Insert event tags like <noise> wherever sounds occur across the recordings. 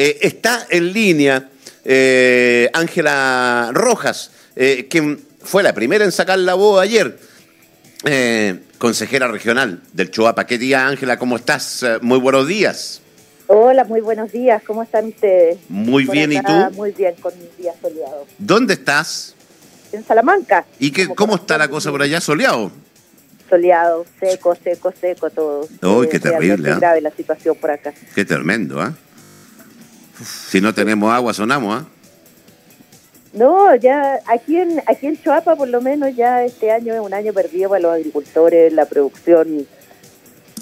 Eh, está en línea eh, Ángela Rojas, eh, quien fue la primera en sacar la voz ayer. consejera regional del Choapa. ¿Qué día, Ángela? ¿Cómo estás? muy buenos días. Hola, muy buenos días. ¿Cómo están ustedes? Muy bien, ¿y tú? Muy bien, con un día soleado. ¿Dónde estás? En Salamanca. ¿Y qué, cómo está la cosa por allá? ¿Soleado? Soleado, seco, seco, seco, todo. Uy, qué terrible. ¿eh? grave la situación por acá. Qué tremendo, ¿ah? Si no tenemos agua, sonamos, ¿ah? No, ya aquí en aquí en Choapa por lo menos ya este año es un año perdido para los agricultores, la producción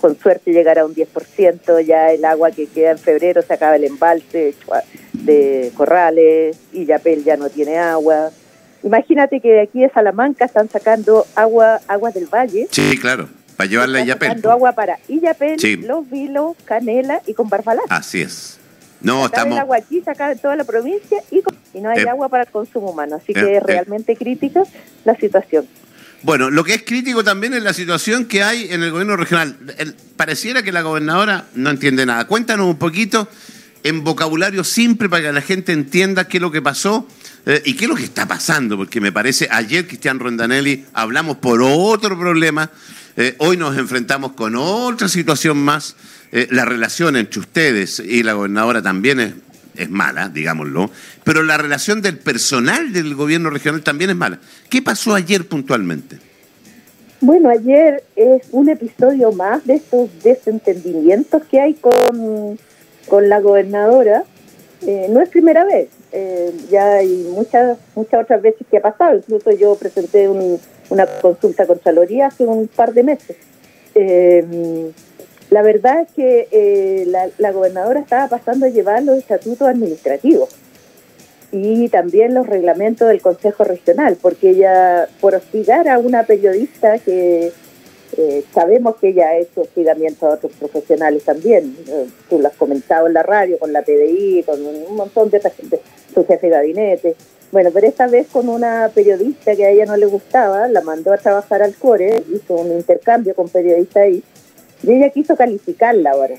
con suerte llegará a un 10%, ya el agua que queda en febrero se acaba el embalse de Corrales y Yapel ya no tiene agua. Imagínate que de aquí de Salamanca están sacando agua agua del valle. Sí, claro, para llevarle a Yapel. Sacando agua para Illapel, Los Vilos, Canela y con Barbalá. Así es. No, estamos... el agua aquí, de toda la provincia y, no hay eh, agua para el consumo humano. Así eh, que es eh. realmente crítica la situación. Bueno, lo que es crítico también es la situación que hay en el gobierno regional. pareciera que la gobernadora no entiende nada. Cuéntanos un poquito en vocabulario simple para que la gente entienda qué es lo que pasó y qué es lo que está pasando, porque me parece, ayer Cristian Rondanelli hablamos por otro problema, hoy nos enfrentamos con otra situación más eh, la relación entre ustedes y la gobernadora también es, es mala, digámoslo, pero la relación del personal del gobierno regional también es mala. ¿Qué pasó ayer puntualmente? Bueno, ayer es un episodio más de estos desentendimientos que hay con, con la gobernadora. Eh, no es primera vez, eh, ya hay muchas muchas otras veces que ha pasado. Incluso yo presenté una consulta contra Loría hace un par de meses. La verdad es que eh, la, gobernadora estaba pasando a llevar los estatutos administrativos y también los reglamentos del Consejo Regional, porque ella, por hostigar a una periodista que eh, sabemos que ella ha hecho hostigamiento a otros profesionales también, eh, tú lo has comentado en la radio, con la PDI, con un montón de gente, su jefe de gabinete. Bueno, pero esta vez con una periodista que a ella no le gustaba, la mandó a trabajar al CORE, hizo un intercambio con periodistas ahí y ella quiso calificarla ahora.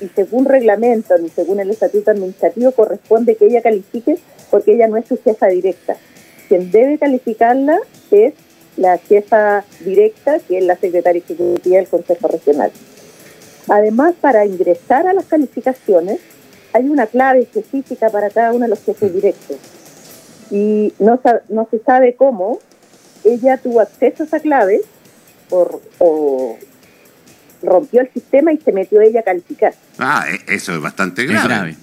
Y según reglamento, ni según el estatuto administrativo, corresponde que ella califique porque ella no es su jefa directa. Quien debe calificarla es la jefa directa, que es la secretaria ejecutiva del Consejo Regional. Además, para ingresar a las calificaciones, hay una clave específica para cada uno de los jefes directos. Y no, se sabe cómo ella tuvo acceso a esa clave por, o, rompió el sistema y se metió ella a calificar. Ah, e, eso es bastante grave.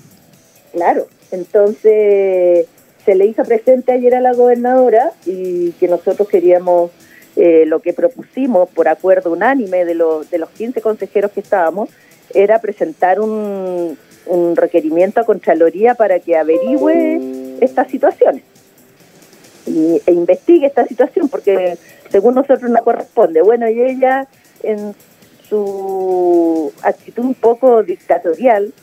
Claro, entonces se le hizo presente ayer a la gobernadora y que nosotros queríamos, eh, lo que propusimos por acuerdo unánime de, los de los 15 consejeros que estábamos, era presentar un, un requerimiento a Contraloría para que averigüe estas situaciones y, e investigue esta situación, porque según nosotros no corresponde. Bueno, y ella en su actitud un poco dictatorial,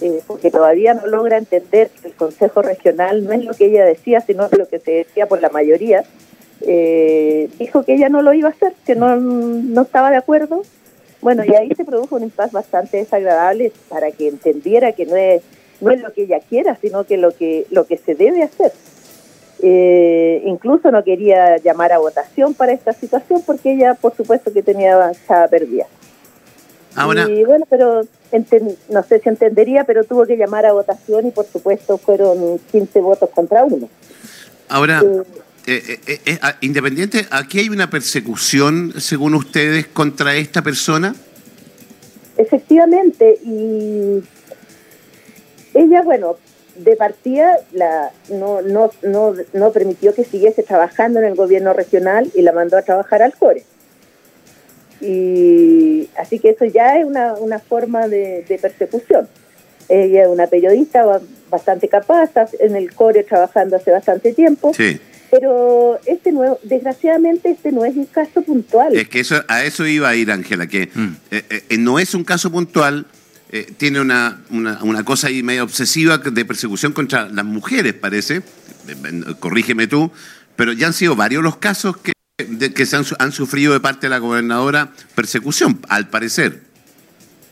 eh, porque todavía no logra entender que el Consejo Regional no es lo que ella decía, sino lo que se decía por la mayoría, eh, dijo que ella no lo iba a hacer, que no, no estaba de acuerdo. Bueno, y ahí se produjo un impasse bastante desagradable para que entendiera que no es, no es lo que ella quiera, sino que lo que, lo que se debe hacer. Eh, incluso no quería llamar a votación para esta situación porque ella, por supuesto, que tenía avanzada perdida. Y bueno, pero no sé si entendería, pero tuvo que llamar a votación y por supuesto fueron 15 votos contra uno. Ahora, eh, eh, eh, ah, independiente, ¿aquí hay una persecución, según ustedes, contra esta persona? Efectivamente, y ella, bueno, de partida la, no, no, no, no permitió que siguiese trabajando en el gobierno regional y la mandó a trabajar al CORE. Y así que eso ya es una, una forma de, persecución. Ella es una periodista bastante capaz, está en el core trabajando hace bastante tiempo. Pero este nuevo, desgraciadamente este no es un caso puntual. Es que eso, a eso iba a ir, Ángela, que mm. eh, eh, no es un caso puntual, eh, tiene una, una, una, cosa ahí medio obsesiva de persecución contra las mujeres, parece, corrígeme tú, pero ya han sido varios los casos que que se han, sufrido de parte de la gobernadora persecución, al parecer.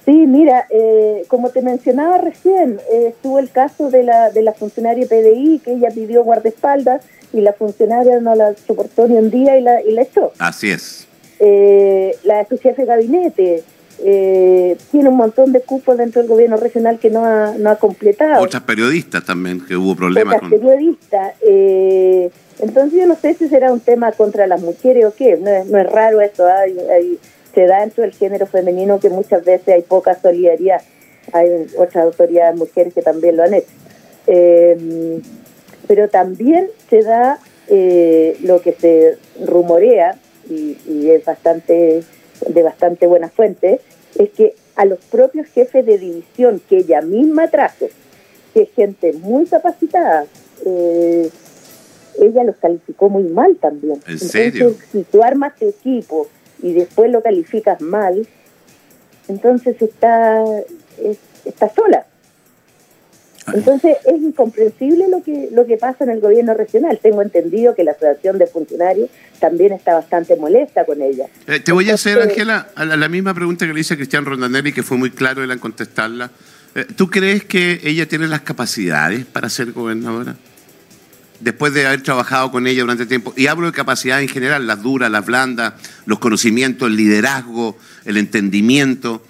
Sí, mira, eh, como te mencionaba recién, eh, estuvo el caso de la, de la funcionaria PDI, que ella pidió guardaespaldas y la funcionaria no la soportó ni un día y la, y la echó. Así es. Eh, la su jefe de gabinete tiene un montón de cupos dentro del gobierno regional que no ha, no ha completado. Otras periodistas también, que hubo problemas Otras periodistas. Entonces yo no sé si será un tema contra las mujeres o qué, no es, raro eso, hay, hay se da dentro del género femenino que muchas veces hay poca solidaridad. Hay otras autoridades mujeres que también lo han hecho. Eh, pero también se da eh, lo que se rumorea, y, es bastante de bastante buena fuente, es que a los propios jefes de división que ella misma trajo, que es gente muy capacitada, eh, ella los calificó muy mal también. ¿En serio? si tú armas tu equipo y después lo calificas mal, entonces está, está sola. Entonces es incomprensible lo que lo que pasa en el gobierno regional. Tengo entendido que la asociación de funcionarios también está bastante molesta con ella. Eh, te voy a hacer, Ángela, la, misma pregunta que le hice a Cristian Rondanelli, que fue muy claro en contestarla. Eh, ¿Tú crees que ella tiene las capacidades para ser gobernadora? Después de haber trabajado con ella durante tiempo, y hablo de capacidad en general, las duras, las blandas, los conocimientos, el liderazgo, el entendimiento.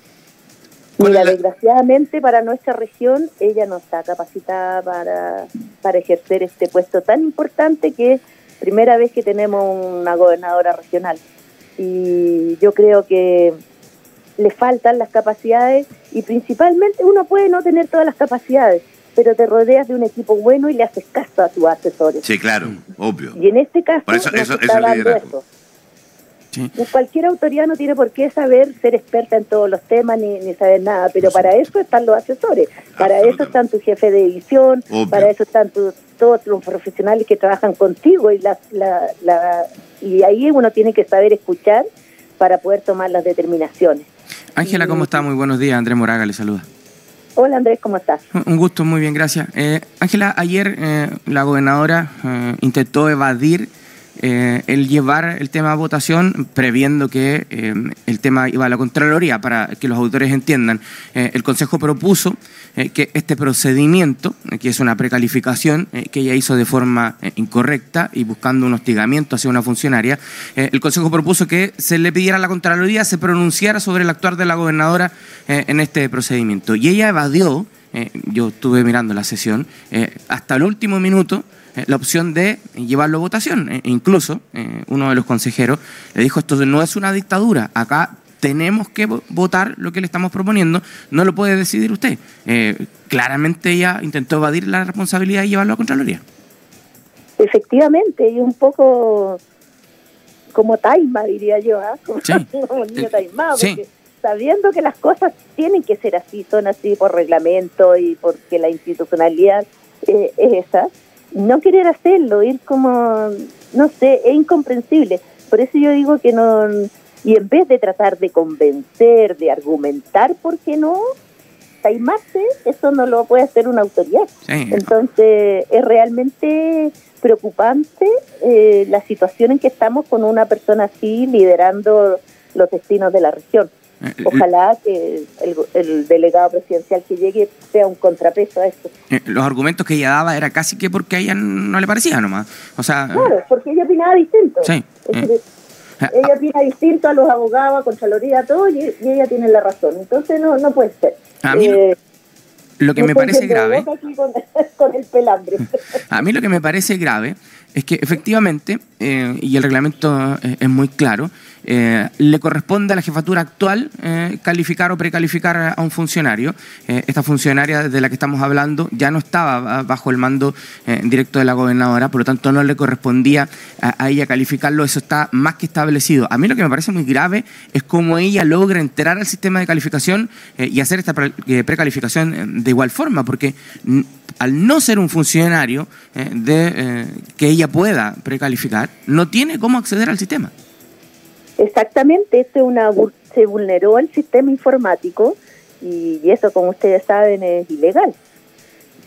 Mira, desgraciadamente para nuestra región ella no está capacitada para, para ejercer este puesto tan importante que es primera vez que tenemos una gobernadora regional. Y yo creo que le faltan las capacidades y principalmente uno puede no tener todas las capacidades, pero te rodeas de un equipo bueno y le haces caso a tus asesores. Sí, claro, obvio. Y en este caso, eso, está dando eso. Cualquier autoridad no tiene por qué saber ser experta en todos los temas ni, ni saber nada, pero para eso están los asesores, para eso están tu jefe de división, para eso están todos los profesionales que trabajan contigo y, la, la, y ahí uno tiene que saber escuchar para poder tomar las determinaciones. Ángela, ¿cómo está? Muy buenos días. Andrés Moraga le saluda. Hola Andrés, ¿cómo estás? Un gusto, muy bien, gracias. Eh, Ángela, ayer eh, la gobernadora eh, intentó evadir eh, el llevar el tema a votación previendo que eh, el tema iba a la Contraloría, para que los autores entiendan. Eh, el Consejo propuso que este procedimiento, que es una precalificación que ella hizo de forma incorrecta y buscando un hostigamiento hacia una funcionaria, el Consejo propuso que se le pidiera a la Contraloría se pronunciara sobre el actuar de la gobernadora en este procedimiento. Y ella evadió, yo estuve mirando la sesión, hasta el último minuto, la opción de llevarlo a votación. E incluso eh, uno de los consejeros le dijo, esto no es una dictadura, acá tenemos que votar lo que le estamos proponiendo, no lo puede decidir usted. Eh, claramente ella intentó evadir la responsabilidad y llevarlo a Contraloría. Efectivamente, y un poco como taima, diría yo, ¿ah? <laughs> como, niño taimado, porque sabiendo que las cosas tienen que ser así, son así por reglamento y porque la institucionalidad es esa, no querer hacerlo, ir como, no sé, es incomprensible. Por eso yo digo que no, y en vez de tratar de convencer, de argumentar, ¿por qué no? Taimarse, eso no lo puede hacer una autoridad. Entonces, es realmente preocupante eh, la situación en que estamos con una persona así liderando los destinos de la región. Eh, eh, Ojalá que el, delegado presidencial que llegue sea un contrapeso a esto. Eh, los argumentos que ella daba era casi que porque a ella no le parecía nomás. O sea, claro, porque ella opinaba distinto. Sí. ella opina distinto a los abogados, a Contraloría, a todo, y, ella tiene la razón. Entonces no, no puede ser. A mí lo que me parece grave. <laughs> Con, el pelambre. <laughs> A mí lo que me parece grave es que efectivamente, y el reglamento es muy claro, eh, le corresponde a la jefatura actual eh, calificar o precalificar a un funcionario. Eh, esta funcionaria de la que estamos hablando ya no estaba bajo el mando directo de la gobernadora, por lo tanto no le correspondía a, ella calificarlo, eso está más que establecido. A mí lo que me parece muy grave es cómo ella logra entrar al sistema de calificación y hacer esta precalificación de igual forma, porque al no ser un funcionario de, que ella pueda precalificar, no tiene cómo acceder al sistema. Exactamente, esto una, se vulneró el sistema informático y, eso, como ustedes saben, es ilegal.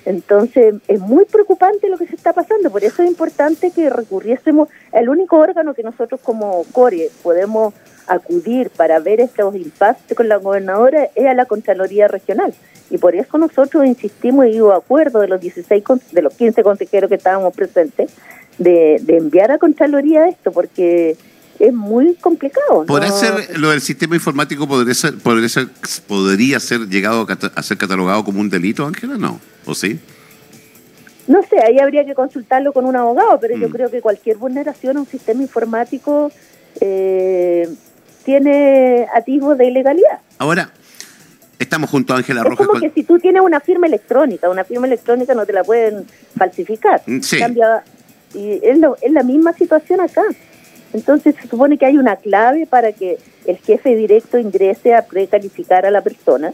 Entonces, es muy preocupante lo que se está pasando, por eso es importante que recurriésemos al único órgano que nosotros como CORE podemos acudir para ver estos impactos con la gobernadora es a la Contraloría Regional. Y por eso nosotros insistimos y hubo acuerdo de los 16 de los 15 consejeros que estábamos presentes de, de enviar a Contraloría esto, porque es muy complicado. ¿Podría ser lo del sistema informático podría ser, podría ser, podría ser llegado a ser catalogado como un delito, Ángela? No, ¿o sí? No sé, ahí habría que consultarlo con un abogado, pero yo mm. creo que cualquier vulneración a un sistema informático eh, tiene atisbos de ilegalidad. Ahora, estamos junto a Ángela Rojas. Es como que si tú tienes una firma electrónica, una firma electrónica no te la pueden falsificar. Mm, sí. y es, es la misma situación acá. Entonces se supone que hay una clave para que el jefe directo ingrese a precalificar a la persona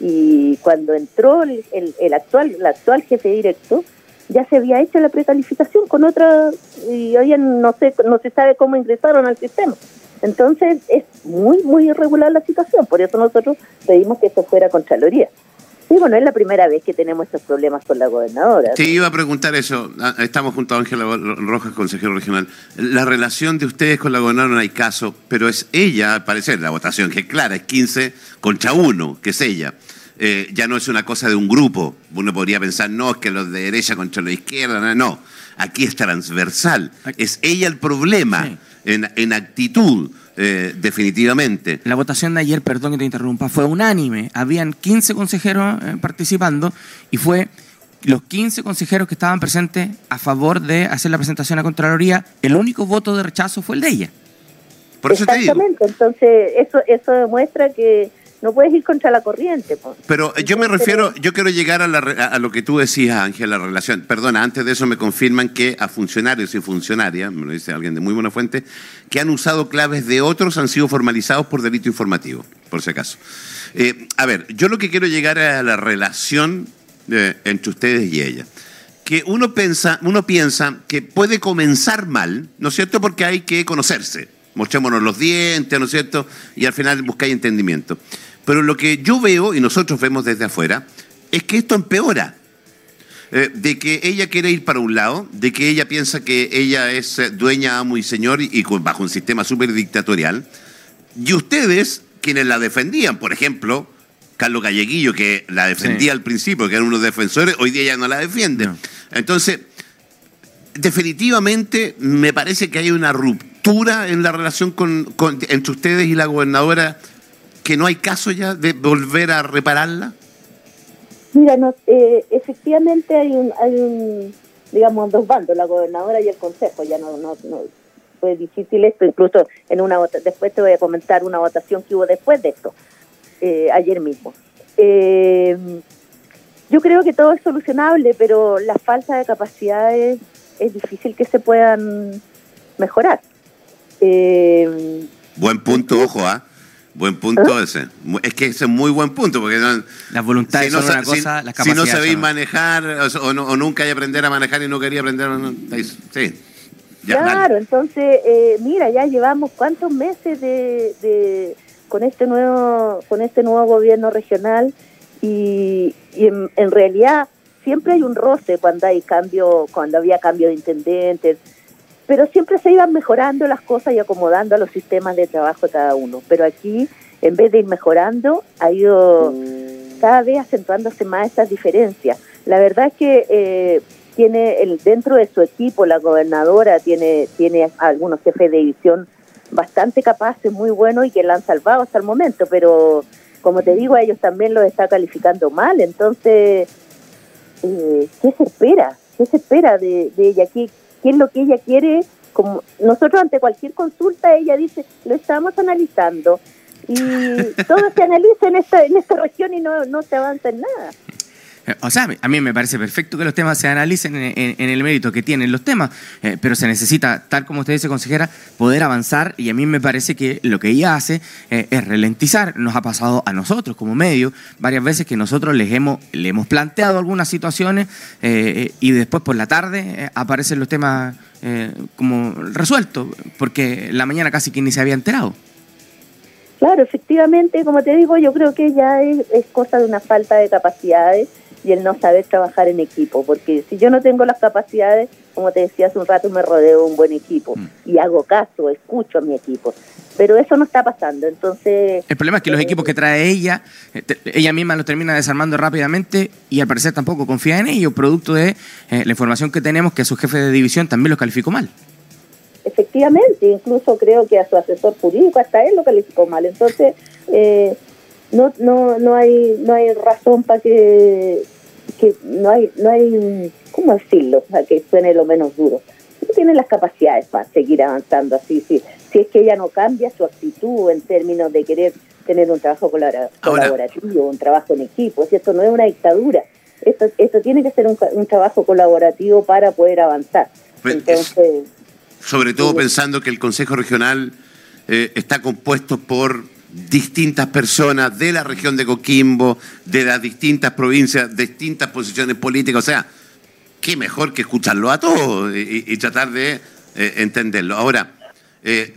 y cuando entró el, actual el actual jefe directo ya se había hecho la precalificación con otra y hoy no sé no se sabe cómo ingresaron al sistema. Entonces es muy muy irregular la situación, por eso nosotros pedimos que esto fuera Contraloría. Sí, bueno, es la primera vez que tenemos estos problemas con la gobernadora. Sí, iba a preguntar eso. Ah, estamos junto a Ángela Rojas, consejero regional. La relación de ustedes con la gobernadora no hay caso, pero es ella, al parecer, la votación, que es clara, es 15 contra 1, que es ella. Eh, ya no es una cosa de un grupo. Uno podría pensar, no, es que los de derecha contra los de izquierda, no. Aquí es transversal. Es ella el problema en, en actitud. Eh, definitivamente. La votación de ayer, perdón que te interrumpa, fue unánime. Habían 15 consejeros eh, participando y fue los 15 consejeros que estaban presentes a favor de hacer la presentación a Contraloría, el único voto de rechazo fue el de ella. Por eso Exactamente, entonces eso, eso demuestra que no puedes ir contra la corriente. Pero yo me refiero, yo quiero llegar a, a lo que tú decías, Ángel, la relación. Perdona, antes de eso me confirman que a funcionarios y funcionarias, me lo dice alguien de muy buena fuente, que han usado claves de otros han sido formalizados por delito informativo, por si acaso. Eh, a ver, yo lo que quiero llegar a la relación eh, entre ustedes y ella. Que uno piensa, uno piensa que puede comenzar mal, ¿no es cierto? Porque hay que conocerse. Mostrémonos los dientes, ¿no es cierto? Y al final buscáis entendimiento. Pero lo que yo veo, y nosotros vemos desde afuera, es que esto empeora. Eh, de que ella quiere ir para un lado, de que ella piensa que ella es eh, dueña, amo y señor y, bajo un sistema súper dictatorial. Y ustedes, quienes la defendían, por ejemplo, Carlos Galleguillo, que la defendía al principio, que eran unos defensores, hoy día ya no la defiende. Entonces, definitivamente me parece que hay una ruptura en la relación con, entre ustedes y la gobernadora que no hay caso ya de volver a repararla? Mira, no, eh, efectivamente hay un, hay un, digamos, dos bandos, la gobernadora y el consejo. Ya no, no, no fue difícil esto, incluso en una después te voy a comentar una votación que hubo después de esto, eh, ayer mismo. Eh, yo creo que todo es solucionable, pero la falta de capacidades es difícil que se puedan mejorar. Buen punto, ojo, ¿ah? Buen punto ¿Ah? ese. Es que ese es muy buen punto, porque no, las voluntades son una cosa, las Si no sabéis manejar o, nunca hay aprender a manejar y no quería aprender, sí. claro, entonces, eh, mira, ya llevamos cuántos meses de, con este nuevo con este nuevo gobierno regional y, en, en, realidad siempre hay un roce cuando hay cambio, cuando había cambio de intendentes pero siempre se iban mejorando las cosas y acomodando a los sistemas de trabajo de cada uno. Pero aquí, en vez de ir mejorando, ha ido cada vez acentuándose más estas diferencias. La verdad es que eh, tiene el, dentro de su equipo, la gobernadora tiene, tiene algunos jefes de división bastante capaces, muy buenos y que la han salvado hasta el momento, pero como te digo, a ellos también los está calificando mal. Entonces, eh, ¿qué se espera? ¿Qué se espera de, de ella? ¿Qué, qué es lo que ella quiere. Como nosotros ante cualquier consulta ella dice, lo estamos analizando y <laughs> todo se analiza en esta, en esta región y no, no se avanza en nada. O sea, a mí me parece perfecto que los temas se analicen en, el mérito que tienen los temas, eh, pero se necesita, tal como usted dice, consejera, poder avanzar y a mí me parece que lo que ella hace eh, es ralentizar. Nos ha pasado a nosotros como medio varias veces que nosotros les hemos, le hemos planteado algunas situaciones eh, y después por la tarde aparecen los temas como resueltos, porque la mañana casi que ni se había enterado. Claro, efectivamente, como te digo, yo creo que ya es cosa de una falta de capacidades y el no saber trabajar en equipo, porque si yo no tengo las capacidades, como te decía hace un rato, me rodeo de un buen equipo Mm. y hago caso, escucho a mi equipo. Pero eso no está pasando, entonces... El problema es que los eh, equipos que trae ella, eh, ella misma los termina desarmando rápidamente y al parecer tampoco confía en ellos, producto de eh, la información que tenemos que a su jefe de división también los calificó mal. Efectivamente, incluso creo que a su asesor jurídico, hasta él lo calificó mal. Entonces, eh, no, no, no hay, no hay razón para que, que no hay, no hay, ¿cómo decirlo? Para que suene lo menos duro. No tiene las capacidades para seguir avanzando así, sí. Si es que ella no cambia su actitud en términos de querer tener un trabajo Ahora- colaborativo, un trabajo en equipo, si esto no es una dictadura. Esto, esto tiene que ser un, un trabajo colaborativo para poder avanzar. Pues, Entonces, Sobre todo Sí. pensando que el Consejo Regional eh, está compuesto por distintas personas de la región de Coquimbo, de las distintas provincias, distintas posiciones políticas. O sea, qué mejor que escucharlo a todos y, tratar de eh, entenderlo. Ahora, eh,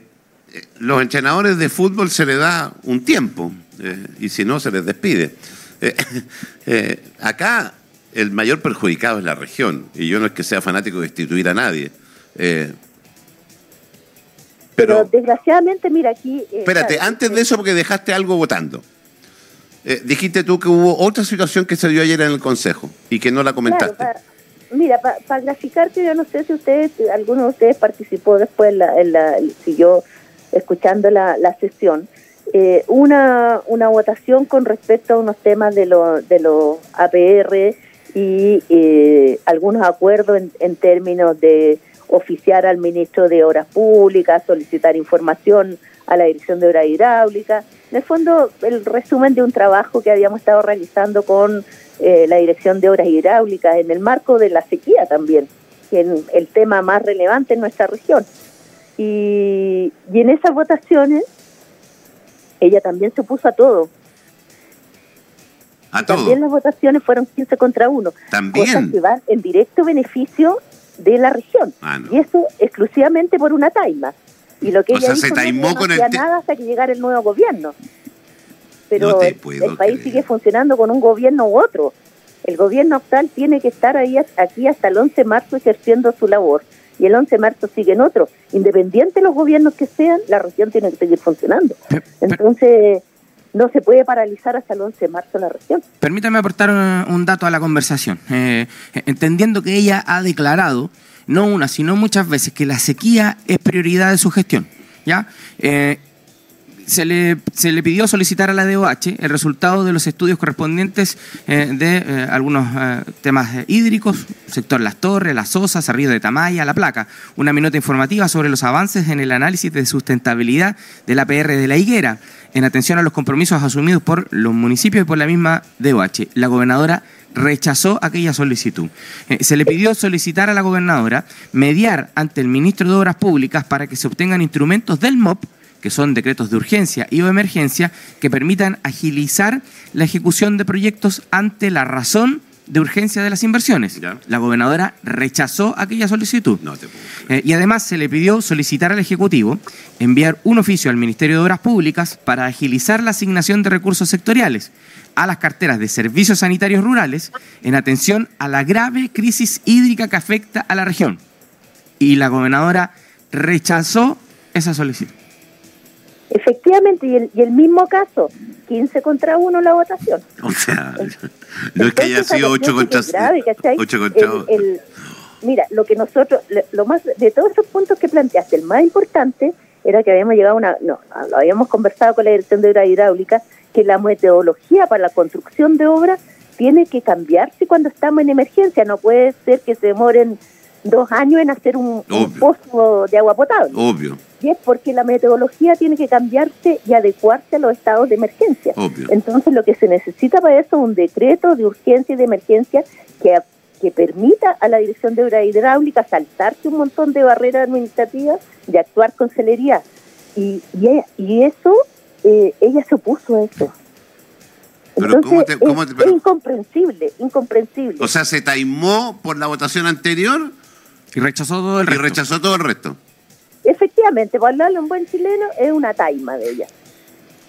eh, los entrenadores de fútbol se les da un tiempo eh, y si no, se les despide. <laughs> Acá el mayor perjudicado es la región y yo no es que sea fanático de destituir a nadie. Eh, Pero, pero, desgraciadamente, mira aquí. eh, espérate, claro, antes de eso, porque dejaste algo votando. Eh, dijiste tú que hubo otra situación que se dio ayer en el Consejo y que no la comentaste. claro, pa- mira, para graficarte, yo no sé si ustedes, alguno de ustedes participó después, en la, en la- siguió escuchando la, la sesión. Eh, una, una votación con respecto a unos temas de los de los APR y eh, algunos acuerdos en, en términos de oficiar al ministro de Obras Públicas, solicitar información a la Dirección de Obras Hidráulicas. En el fondo, el resumen de un trabajo que habíamos estado realizando con eh, la Dirección de Obras Hidráulicas en el marco de la sequía también, que es el tema más relevante en nuestra región. Y, y en esas votaciones, ella también se opuso a todo. A todo. También las votaciones fueron 15 contra 1. Cosas También. que van en directo beneficio de la región. Ah, no. Y eso exclusivamente por una taima. Y lo que O ella sea, hizo se no- taimó no con el nada hasta que llegara el nuevo gobierno. Pero el- país sigue funcionando con un gobierno u otro. El gobierno actual tiene que estar ahí aquí hasta el 11 de marzo ejerciendo su labor. Y el 11 de marzo sigue en otro. Independiente de los gobiernos que sean, la región tiene que seguir funcionando. Entonces, no se puede paralizar hasta el 11 de marzo la región. Permítame aportar un, un dato a la conversación. Eh, entendiendo que ella ha declarado, no una, sino muchas veces, que la sequía es prioridad de su gestión. ¿ya? Eh, se, le, se le pidió solicitar a la DOH el resultado de los estudios correspondientes eh, de eh, algunos eh, temas hídricos, sector Las Torres, Las Osas, Río de Tamaya, La Placa. Una minuta informativa sobre los avances en el análisis de sustentabilidad de la PR de la Higuera, en atención a los compromisos asumidos por los municipios y por la misma DOH. La gobernadora rechazó aquella solicitud. Se le pidió solicitar a la gobernadora mediar ante el ministro de Obras Públicas para que se obtengan instrumentos del MOP que son decretos de urgencia y o emergencia, que permitan agilizar la ejecución de proyectos ante la razón de urgencia de las inversiones. Ya. La gobernadora rechazó aquella solicitud. No te. Eh, y además se le pidió solicitar al Ejecutivo enviar un oficio al Ministerio de Obras Públicas para agilizar la asignación de recursos sectoriales a las carteras de servicios sanitarios rurales en atención a la grave crisis hídrica que afecta a la región. Y la gobernadora rechazó esa solicitud. Efectivamente, y el, y el mismo caso, 15 contra 1 la votación. O sea, no es que haya sido esa 8 cuestión contra es grave, ¿cachai? 8 contra El- el- Mira, lo que nosotros, lo más de todos esos puntos que planteaste, el más importante era que habíamos llegado a una, no, lo habíamos conversado con la Dirección de Obras Hidráulicas, que la metodología para la construcción de obras tiene que cambiarse cuando estamos en emergencia. No puede ser que se demoren dos años en hacer un, un pozo de agua potable. Obvio, Y es porque la metodología tiene que cambiarse y adecuarse a los estados de emergencia. obvio. Entonces lo que se necesita para eso es un decreto de urgencia y de emergencia que, que permita a la Dirección de Obras Hidráulicas saltarse un montón de barreras administrativas y actuar con celeridad. Y, y, y eso, eh, ella se opuso a eso. Pero Entonces, ¿cómo te- cómo es, te- pero- es incomprensible, incomprensible. O sea, se taimó por la votación anterior Y rechazó todo el y resto. rechazó todo el resto. Efectivamente, para hablarlo en buen chileno, es una taima de ella.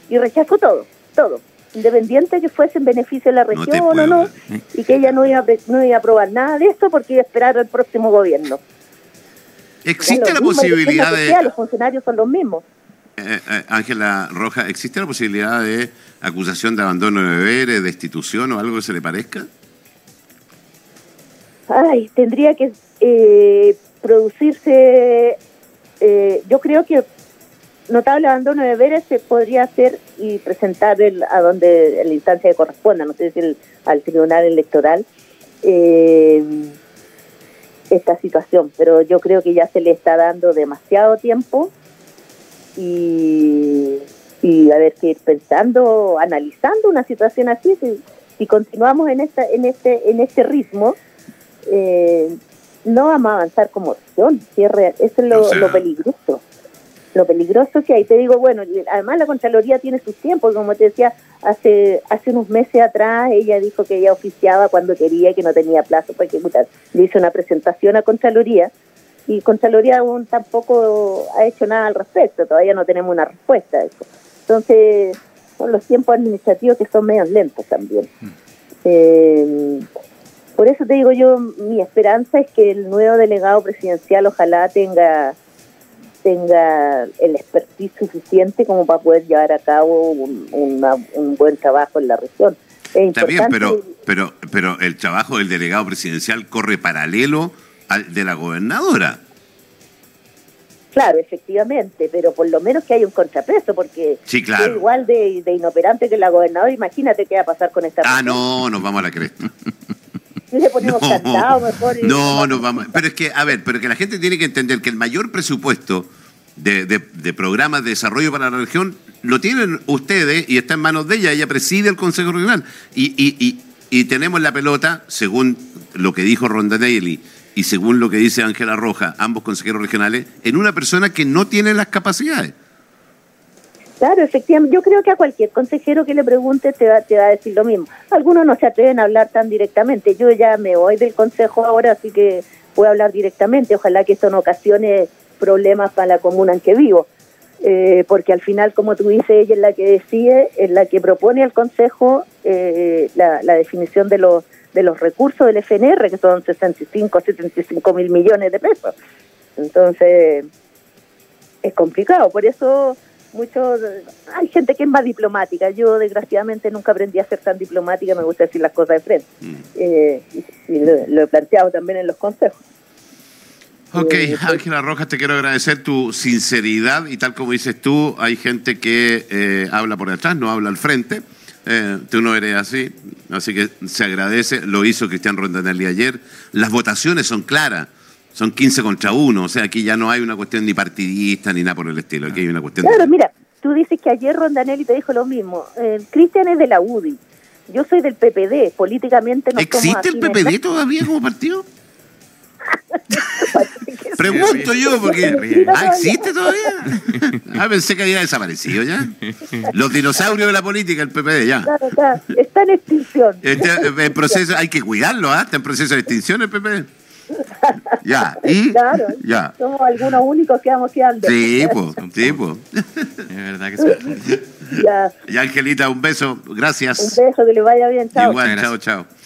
Y rechazó todo, todo. independiente que fuese en beneficio de la región o no, y que ella no iba, a, no iba a aprobar nada de esto porque iba a esperar al próximo gobierno. ¿Existe la posibilidad de... Los funcionarios son los mismos. Eh, eh, Ángela Roja, ¿existe la posibilidad de acusación de abandono de deberes, destitución o algo que se le parezca? Ay, tendría que eh, producirse, yo creo que notable abandono de deberes se podría hacer y presentar el, a donde la instancia que corresponda, no sé si al tribunal electoral, esta situación, pero yo creo que ya se le está dando demasiado tiempo y, y a ver, que ir pensando, analizando una situación así, si, si continuamos en esta, en este, en este ritmo, eh, no vamos a avanzar como opción, eso es lo, lo peligroso lo peligroso que hay. Te digo, bueno, además la Contraloría tiene sus tiempos, como te decía, hace hace unos meses atrás ella dijo que ella oficiaba cuando quería y que no tenía plazo para ejecutar. Le hizo una presentación a Contraloría y Contraloría aún tampoco ha hecho nada al respecto, todavía no tenemos una respuesta a eso. Entonces, son los tiempos administrativos que son medio lentos también. Mm. Eh, por eso te digo yo, mi esperanza es que el nuevo delegado presidencial ojalá tenga tenga el expertise suficiente como para poder llevar a cabo un, un buen trabajo en la región. Está bien, pero, pero, pero el trabajo del delegado presidencial corre paralelo al de la gobernadora. Claro, efectivamente, pero por lo menos que haya un contrapeso, porque sí, claro. igual de, inoperante que la gobernadora, imagínate qué va a pasar con esta. Ah, no, nos vamos a la cresta. <laughs> le ponemos no, mejor. No, no vamos. <laughs> Pero es que, a ver, pero que la gente tiene que entender que el mayor presupuesto de, de, programas de desarrollo para la región lo tienen ustedes y está en manos de ella. Ella preside el Consejo Regional. Y, y, y, y tenemos la pelota, según lo que dijo Ronda Daly y según lo que dice Ángela Roja, ambos consejeros regionales, en una persona que no tiene las capacidades. Claro, efectivamente. Yo creo que a cualquier consejero que le pregunte te va, te va a decir lo mismo. Algunos no se atreven a hablar tan directamente. Yo ya me voy del consejo ahora, así que puedo hablar directamente. Ojalá que esto no ocasione problemas para la comuna en que vivo. Eh, porque al final, como tú dices, ella es la que decide, es la que propone al Consejo eh, la, la, definición de los, de los recursos del FNR, que son 65, 75 mil millones de pesos. Entonces, es complicado. Por eso muchos hay gente que es más diplomática. Yo desgraciadamente nunca aprendí a ser tan diplomática, me gusta decir las cosas de frente. Mm. Eh, y, lo, he planteado también en los consejos. Ok, eh, Ángela Rojas, te quiero agradecer tu sinceridad y tal como dices tú, hay gente que eh, habla por detrás, no habla al frente. tú no eres así, así que se agradece. Lo hizo Cristian Rondanelli ayer. Las votaciones son claras son 15 contra 1, o sea, aquí ya no hay una cuestión ni partidista ni nada por el estilo, aquí hay una cuestión... Claro, mira, tú dices que ayer Rondanelli te dijo lo mismo, el Cristian es de la UDI, yo soy del PPD, políticamente no ¿Existe el PPD todavía como partido? <laughs> Pregunto yo, porque ¿ah, ¿existe todavía? Ah, pensé que había desaparecido ya. Los dinosaurios de la política, el PPD, ya. Claro. Está en extinción. Este, proceso, hay que cuidarlo, ¿ah? Está en proceso de extinción el PPD. <laughs> Ya, y <laughs> claro, ya. somos algunos únicos que vamos quedando. Sí, pues, sí, pues. <laughs> Es verdad que sí. Ya. Y Angelita, un beso, gracias. Un beso, que le vaya bien, chao. Igual, chao, chao.